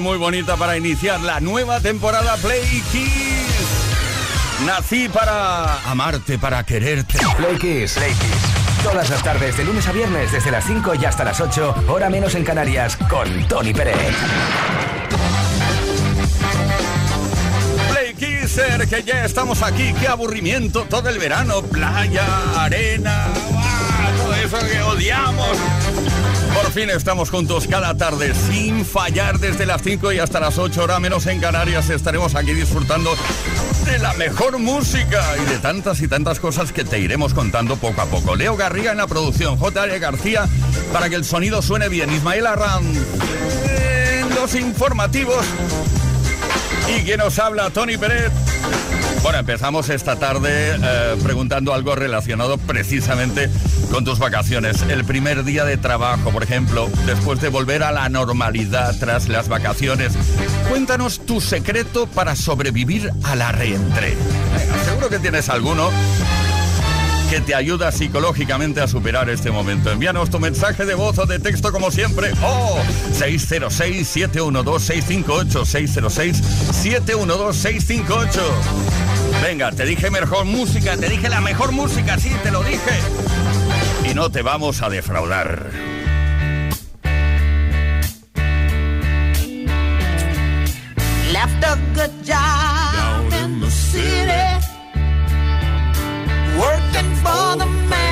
Muy bonita para iniciar la nueva temporada Play Kiss. Nací para amarte, para quererte. Play Kiss. Play Kiss. Todas las tardes, de lunes a viernes, desde las 5 y hasta las 8, hora menos en Canarias, con Tony Pérez. Play Kisser, que ya estamos aquí. Qué aburrimiento todo el verano. Playa, arena, todo eso que odiamos. Por fin estamos juntos cada tarde sin fallar desde las 5 y hasta las 8 horas menos en Canarias. Estaremos aquí disfrutando de la mejor música y de tantas y tantas cosas que te iremos contando poco a poco. Leo Garriga en la producción, J.R. García para que el sonido suene bien. Ismael Arran los informativos. Y quien nos habla, Tony Pérez. Bueno, empezamos esta tarde eh, preguntando algo relacionado precisamente con tus vacaciones. El primer día de trabajo, por ejemplo, después de volver a la normalidad tras las vacaciones. Cuéntanos tu secreto para sobrevivir a la reentré. seguro que tienes alguno que te ayuda psicológicamente a superar este momento. Envíanos tu mensaje de voz o de texto como siempre. Oh, 606-712-658. 606-712-658. Venga, te dije mejor música, te dije la mejor música, sí, te lo dije. Y no te vamos a defraudar. Working for the man.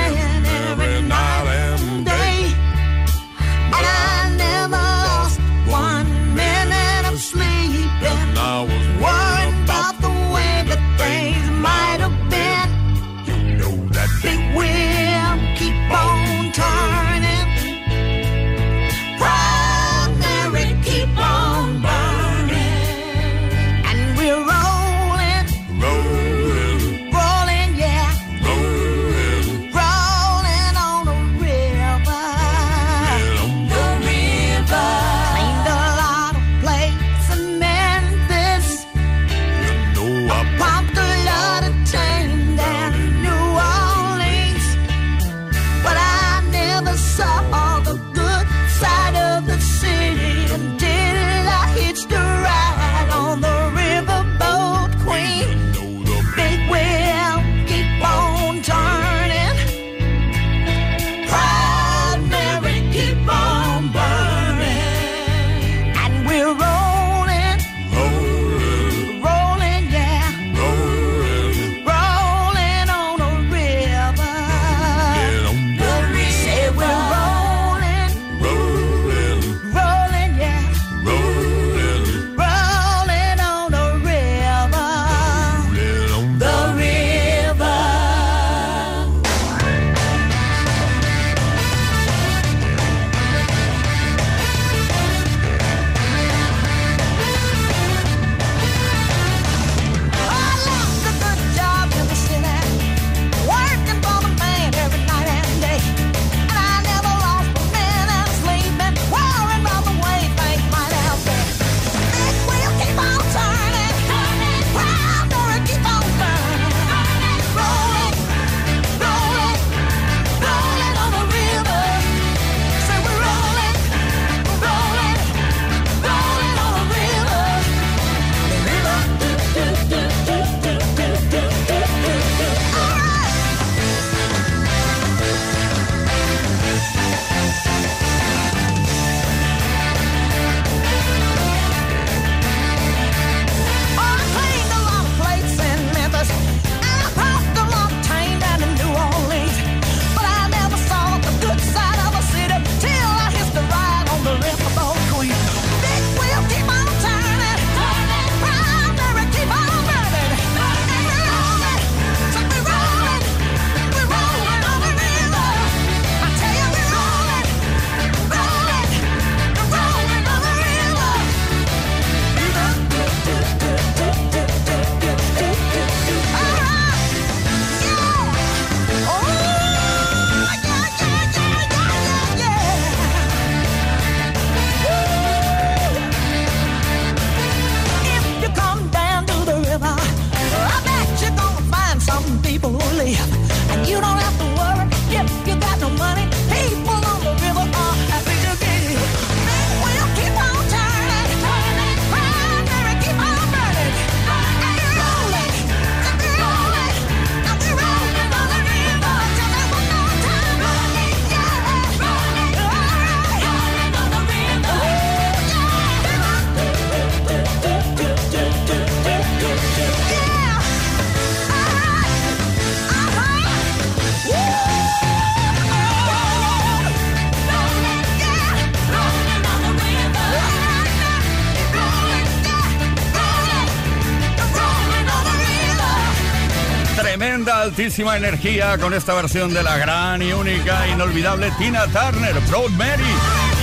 máxima energía con esta versión de la gran y única inolvidable Tina Turner, Proud Mary,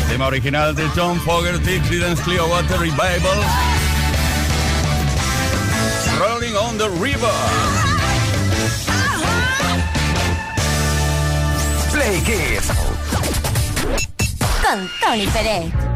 tema original de John Fogerty, Creedence Clearwater Revival, Rolling on the River. Play Kids. Con Tony Pérez.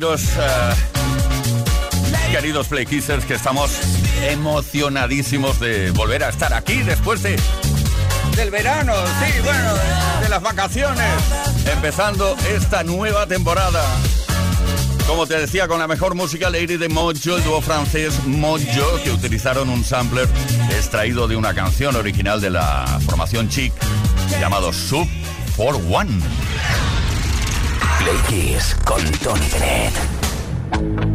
Eh, queridos playkissers que estamos emocionadísimos de volver a estar aquí después de, del verano, sí, bueno, de, las vacaciones, empezando esta nueva temporada. Como te decía, con la mejor música Lady de Mojo, el dúo francés Mojo, que utilizaron un sampler extraído de una canción original de la formación chic llamado Sub for One. Play Kiss con Tony Pérez.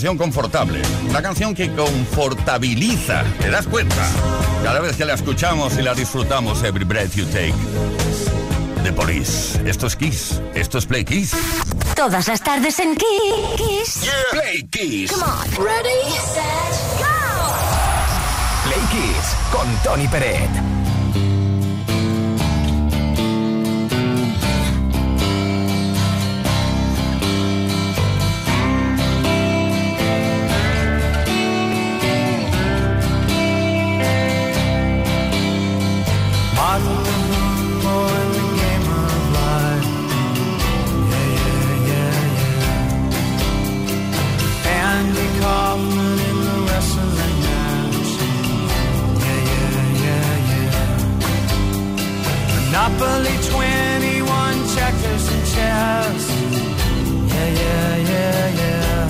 canción confortable, una canción que confortabiliza, ¿te das cuenta? Cada vez que la escuchamos y la disfrutamos, Every Breath You Take. The Police. Esto es Kiss, esto es Play Kiss. Todas las tardes en Kiss. Play Kiss. Ready, set, go. Play Kiss con Tony Pérez. Monopoly 21, checkers and chess. Yeah, yeah, yeah, yeah.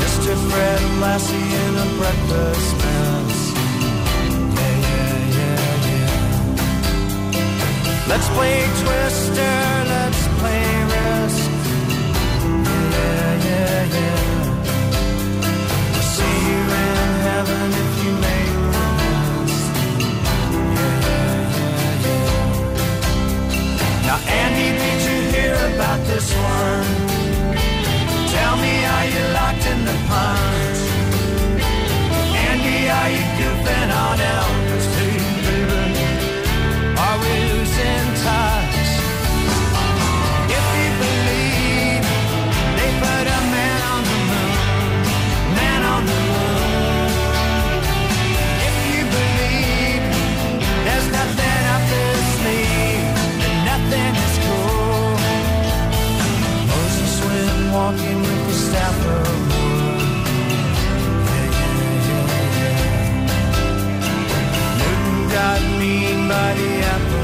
Mr. Fred Lassie in a breakfast mess. Yeah, yeah, yeah, yeah. Let's play Twister, let's play Risk. Yeah, yeah, yeah. We'll see you in heaven. Now, Andy, did you hear about this one? Tell me, are you locked in the punch? Andy, are you goofing on Elvis? Got mean by the apple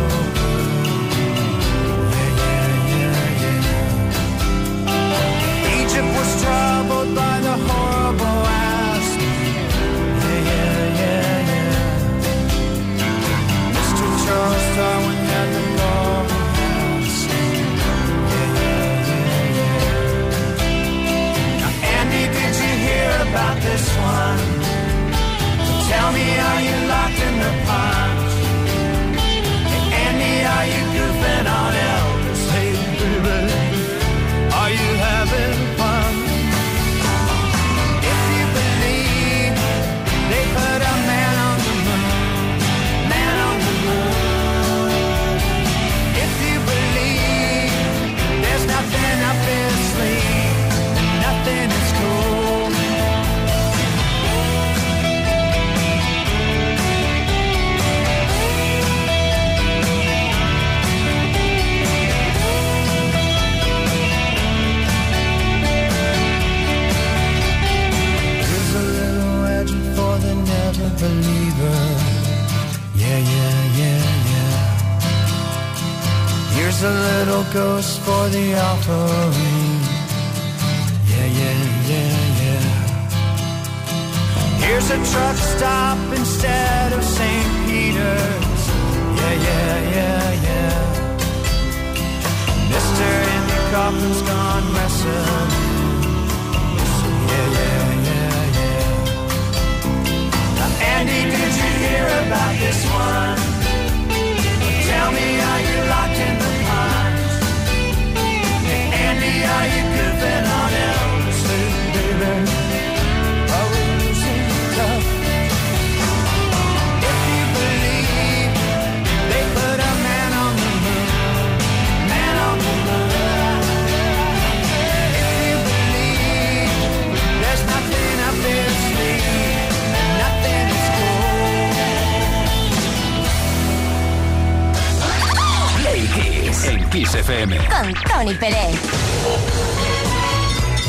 Tony Pérez.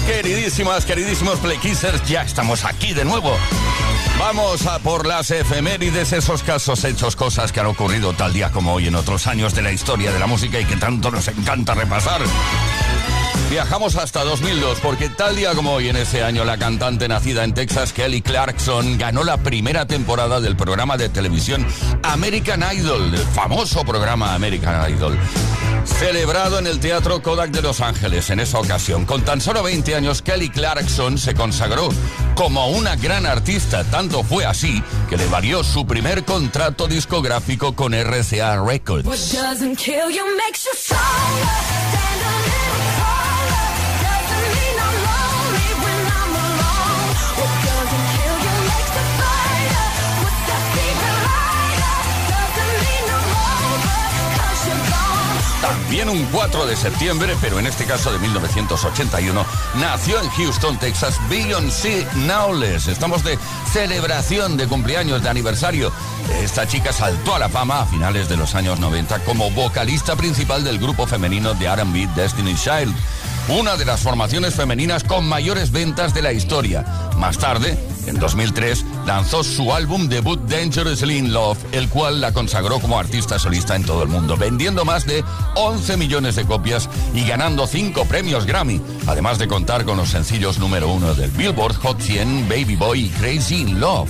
Queridísimas, queridísimos Playkissers, ya estamos aquí de nuevo. Vamos a por las efemérides, esos casos, hechos, cosas que han ocurrido tal día como hoy en otros años de la historia de la música y que tanto nos encanta repasar. Viajamos hasta 2002 porque tal día como hoy en ese año la cantante nacida en Texas, Kelly Clarkson, ganó la primera temporada del programa de televisión American Idol, el famoso programa American Idol, celebrado en el Teatro Kodak de Los Ángeles en esa ocasión. Con tan solo 20 años, Kelly Clarkson se consagró como una gran artista, tanto fue así que le valió su primer contrato discográfico con RCA Records. También un 4 de septiembre, pero en este caso de 1981, nació en Houston, Texas, Beyoncé Knowles. Estamos de celebración de cumpleaños, de aniversario. Esta chica saltó a la fama a finales de los años 90 como vocalista principal del grupo femenino de RB Destiny Child, una de las formaciones femeninas con mayores ventas de la historia. Más tarde, en 2003 lanzó su álbum debut Dangerously in Love, el cual la consagró como artista solista en todo el mundo, vendiendo más de 11 millones de copias y ganando 5 premios Grammy, además de contar con los sencillos número 1 del Billboard Hot 100, Baby Boy y Crazy in Love.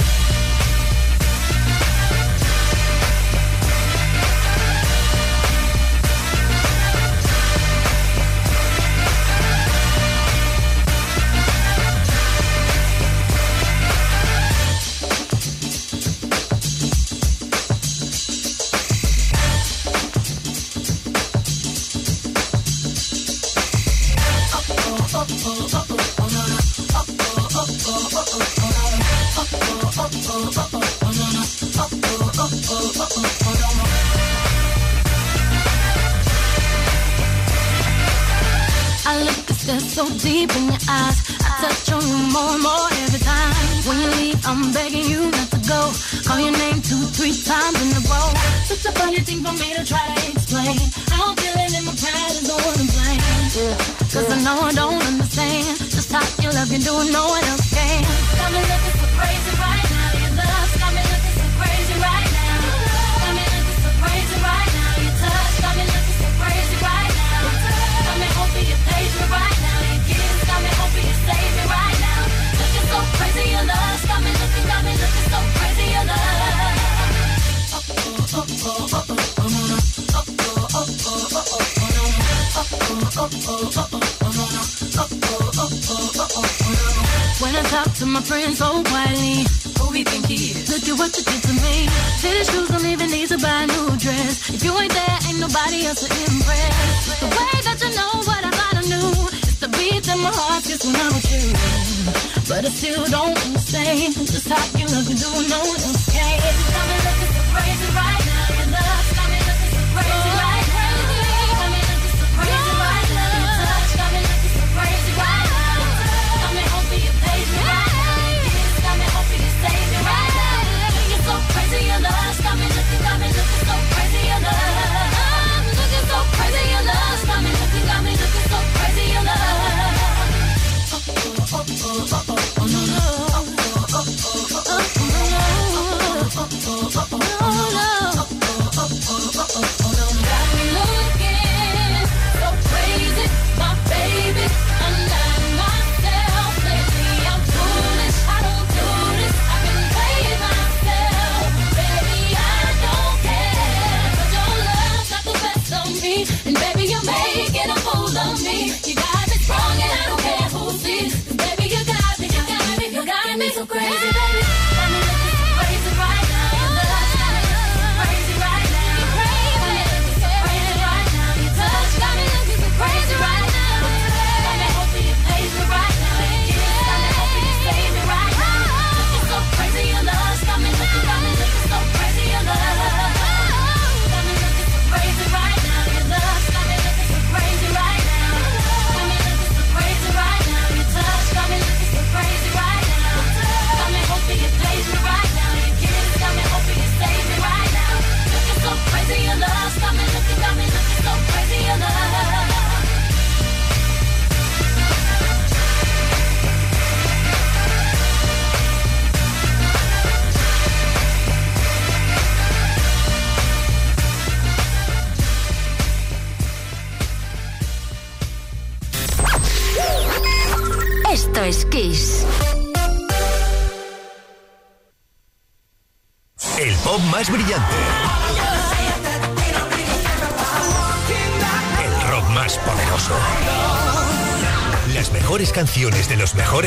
When I talk to my friends oh, so quietly, who we think he is? Look at what you did to me. Tennis shoes don't even need to buy a new dress. If you ain't there, ain't nobody else to impress. The way that you know what I thought I knew it's the beat in my heart just when I'm with you. But I still don't understand just how you love to do no one else can.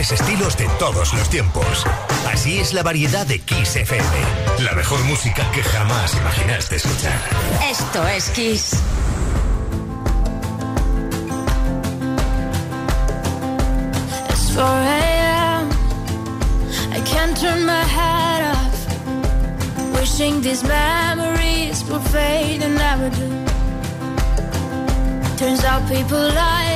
mejores estilos de todos los tiempos. Así es la variedad de Kiss FM. La mejor música que jamás imaginaste escuchar. Esto es Kiss. It's 4 a.m. I can't turn my head off. Wishing these memories would fade and never do. Turns out people lie.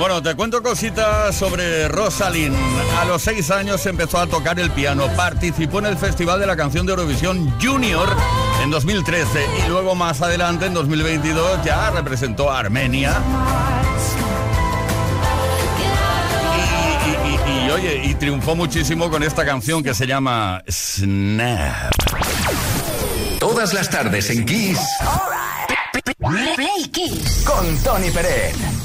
Bueno, te cuento cositas sobre Rosalind. A los seis años empezó a tocar el piano. Participó en el Festival de la Canción de Eurovisión Junior en 2013 y luego más adelante, en 2022, ya representó a Armenia. Oye, y triunfó muchísimo con esta canción que se llama Snap. Todas las tardes en Kiss Play Kiss. con Tony Pérez.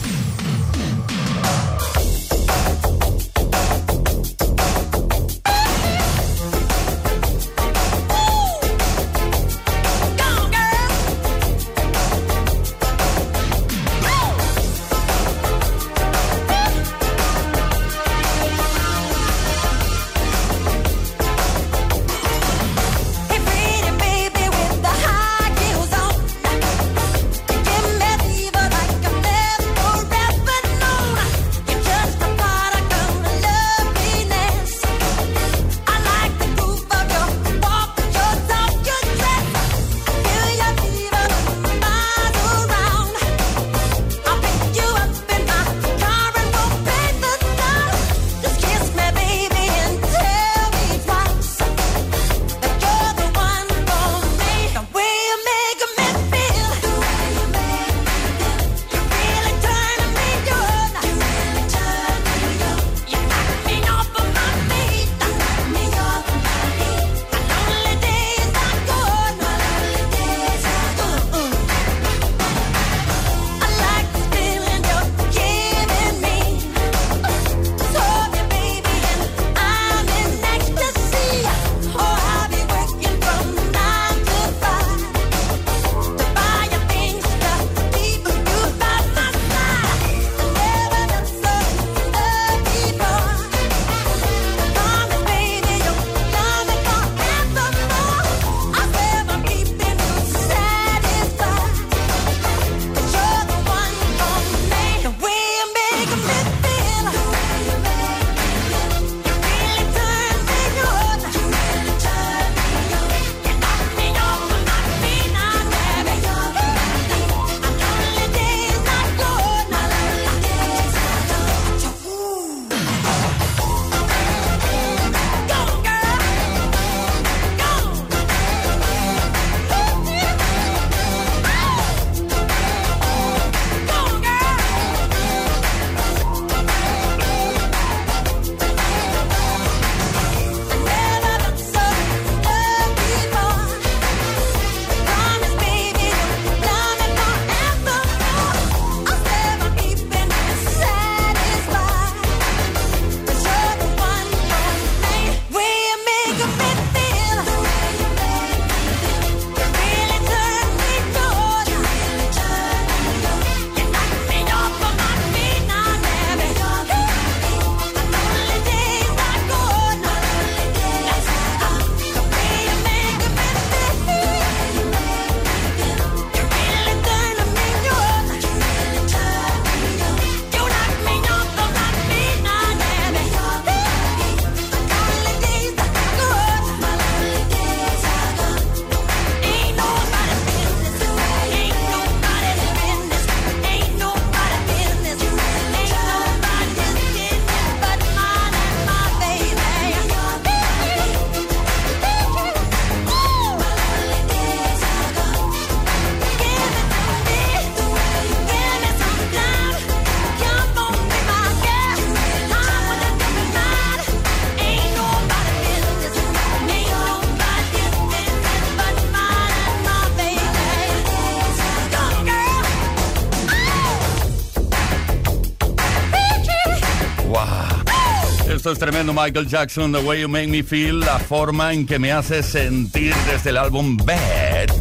Esto es tremendo, Michael Jackson, The Way You Make Me Feel, la forma en que me hace sentir desde el álbum Bad,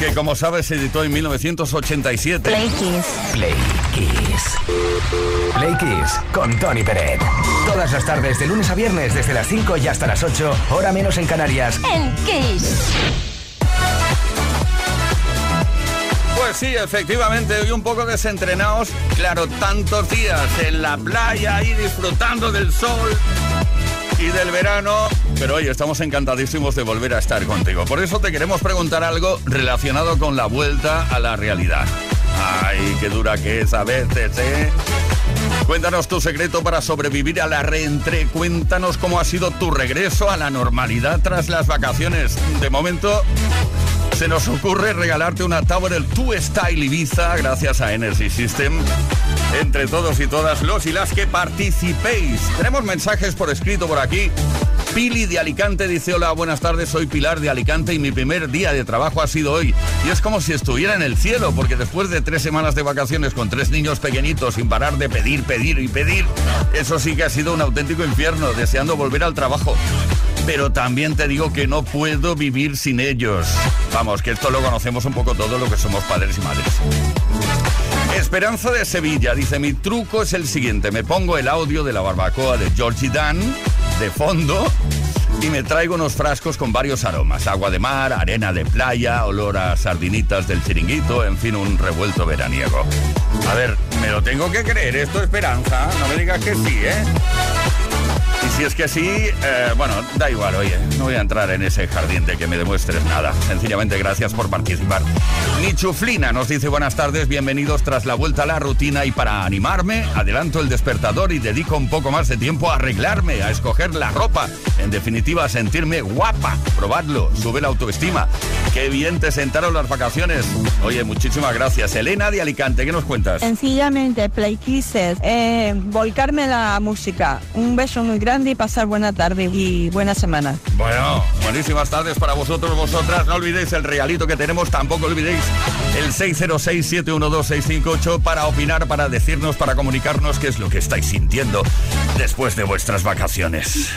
que como sabes se editó en 1987. Play Kiss. Play Kiss. Play Kiss con Tony Peret. Todas las tardes, de lunes a viernes, desde las 5 y hasta las 8, hora menos en Canarias. En Kiss. Sí, efectivamente, hoy un poco desentrenados. Claro, tantos días en la playa y disfrutando del sol y del verano. Pero hoy estamos encantadísimos de volver a estar contigo. Por eso te queremos preguntar algo relacionado con la vuelta a la realidad. Ay, qué dura que es a veces, ¿eh? Cuéntanos tu secreto para sobrevivir a la reentre. Cuéntanos cómo ha sido tu regreso a la normalidad tras las vacaciones. De momento, se nos ocurre regalarte una Tower 2 Style Ibiza gracias a Energy System. Entre todos y todas los y las que participéis. Tenemos mensajes por escrito por aquí. Pili de Alicante dice, hola, buenas tardes, soy Pilar de Alicante y mi primer día de trabajo ha sido hoy. Y es como si estuviera en el cielo, porque después de tres semanas de vacaciones con tres niños pequeñitos sin parar de pedir, pedir y pedir, eso sí que ha sido un auténtico infierno, deseando volver al trabajo pero también te digo que no puedo vivir sin ellos. Vamos, que esto lo conocemos un poco todo lo que somos padres y madres. Esperanza de Sevilla dice, mi truco es el siguiente, me pongo el audio de la barbacoa de Georgie Dan de fondo y me traigo unos frascos con varios aromas, agua de mar, arena de playa, olor a sardinitas del chiringuito, en fin, un revuelto veraniego. A ver, me lo tengo que creer, esto Esperanza, no me digas que sí, ¿eh? Si es que sí, eh, bueno, da igual, oye, no voy a entrar en ese jardín de que me demuestres nada. Sencillamente gracias por participar. Nichuflina nos dice buenas tardes, bienvenidos tras la vuelta a la rutina y para animarme, adelanto el despertador y dedico un poco más de tiempo a arreglarme, a escoger la ropa. En definitiva, a sentirme guapa. Probadlo, sube la autoestima. Qué bien te sentaron las vacaciones. Oye, muchísimas gracias. Elena de Alicante, ¿qué nos cuentas? Sencillamente, Play Kisses, eh, volcarme la música. Un beso muy grande y pasar buena tarde y buena semana. Bueno, buenísimas tardes para vosotros, vosotras. No olvidéis el realito que tenemos, tampoco olvidéis el 606-712-658 para opinar, para decirnos, para comunicarnos qué es lo que estáis sintiendo después de vuestras vacaciones.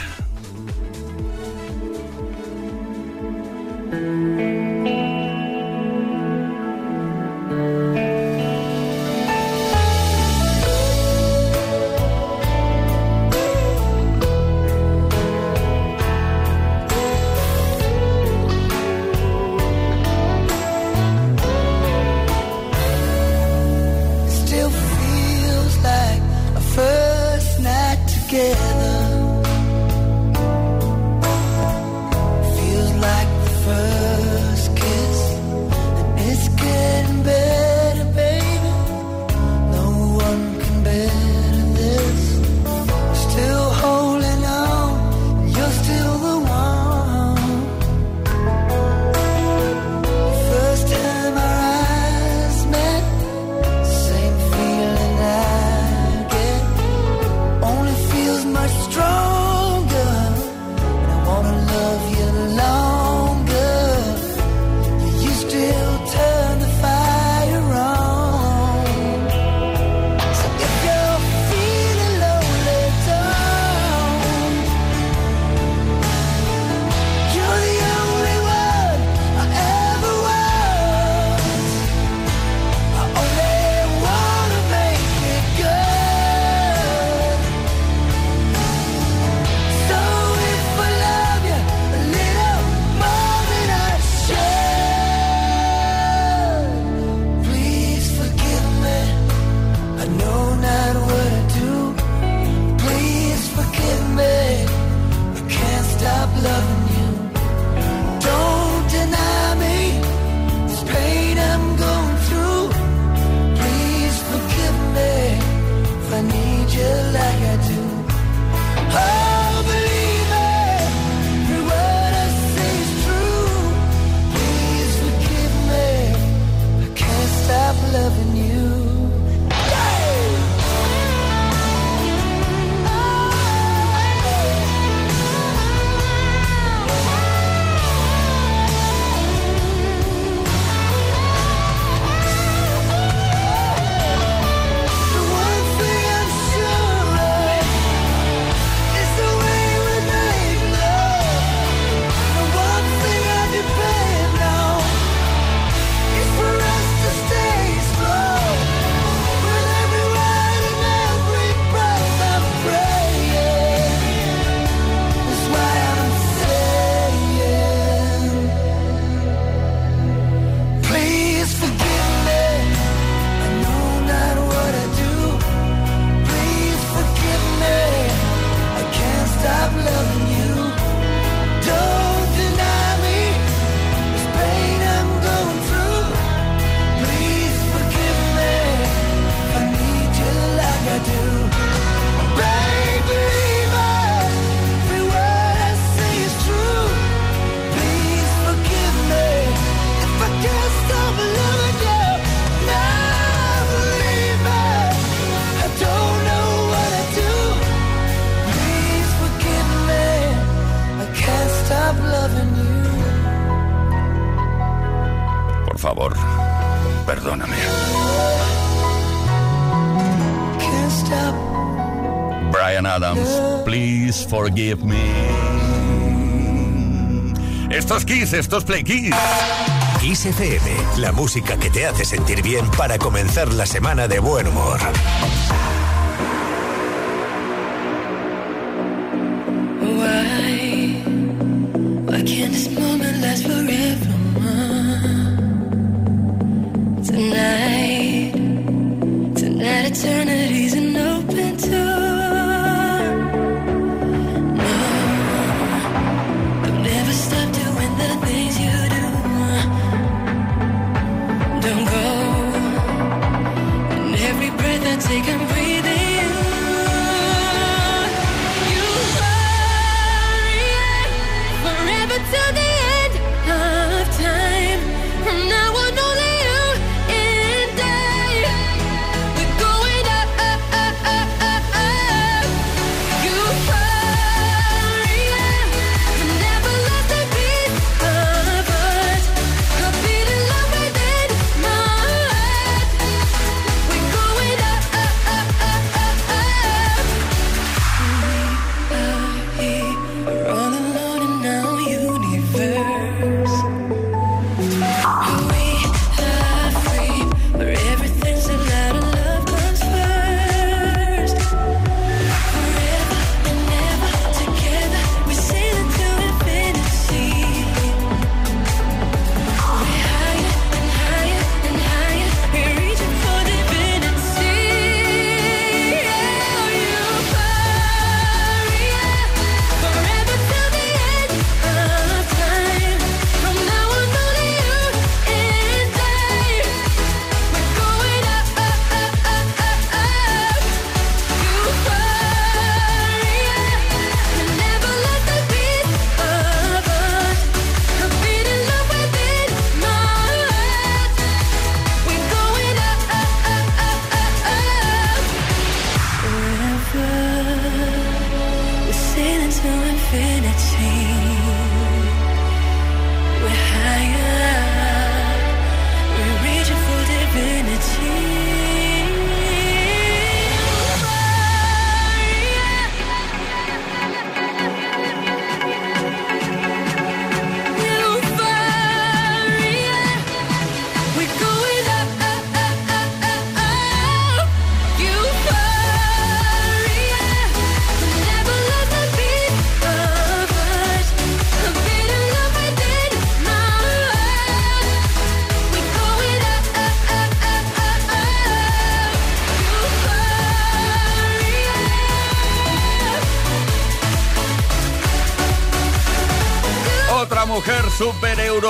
Forgive Me. Estos Kiss, estos Play Kiss. Kiss FM, la música que te hace sentir bien para comenzar la semana de buen humor.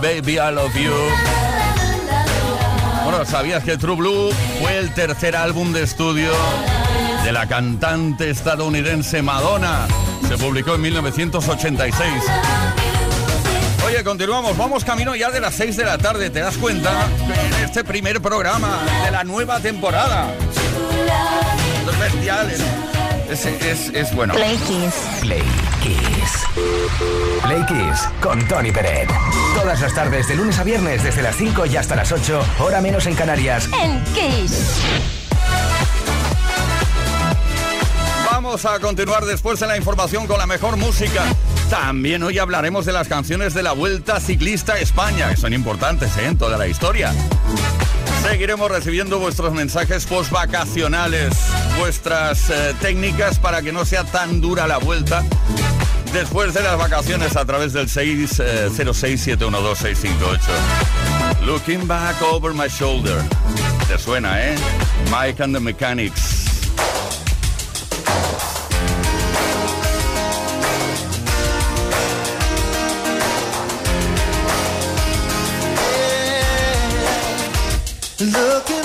Baby I Love You. Bueno, ¿sabías que True Blue fue el tercer álbum de estudio de la cantante estadounidense Madonna? Se publicó en 1986. Oye, continuamos, vamos camino ya de las 6 de la tarde, ¿te das cuenta? En este primer programa de la nueva temporada. Es bestial, es, es, bueno. Play Kiss. Play Kiss. Play Kiss con Tony Peret. Todas las tardes, de lunes a viernes, desde las 5 y hasta las 8, hora menos en Canarias. En Kiss. Vamos a continuar después de la información con la mejor música. También hoy hablaremos de las canciones de la Vuelta Ciclista a España, que son importantes ¿eh? en toda la historia. Seguiremos recibiendo vuestros mensajes post-vacacionales, vuestras eh, técnicas para que no sea tan dura la vuelta después de las vacaciones a través del 606-712-658. Looking back over my shoulder. Te suena, ¿eh? Mike and the Mechanics. Looking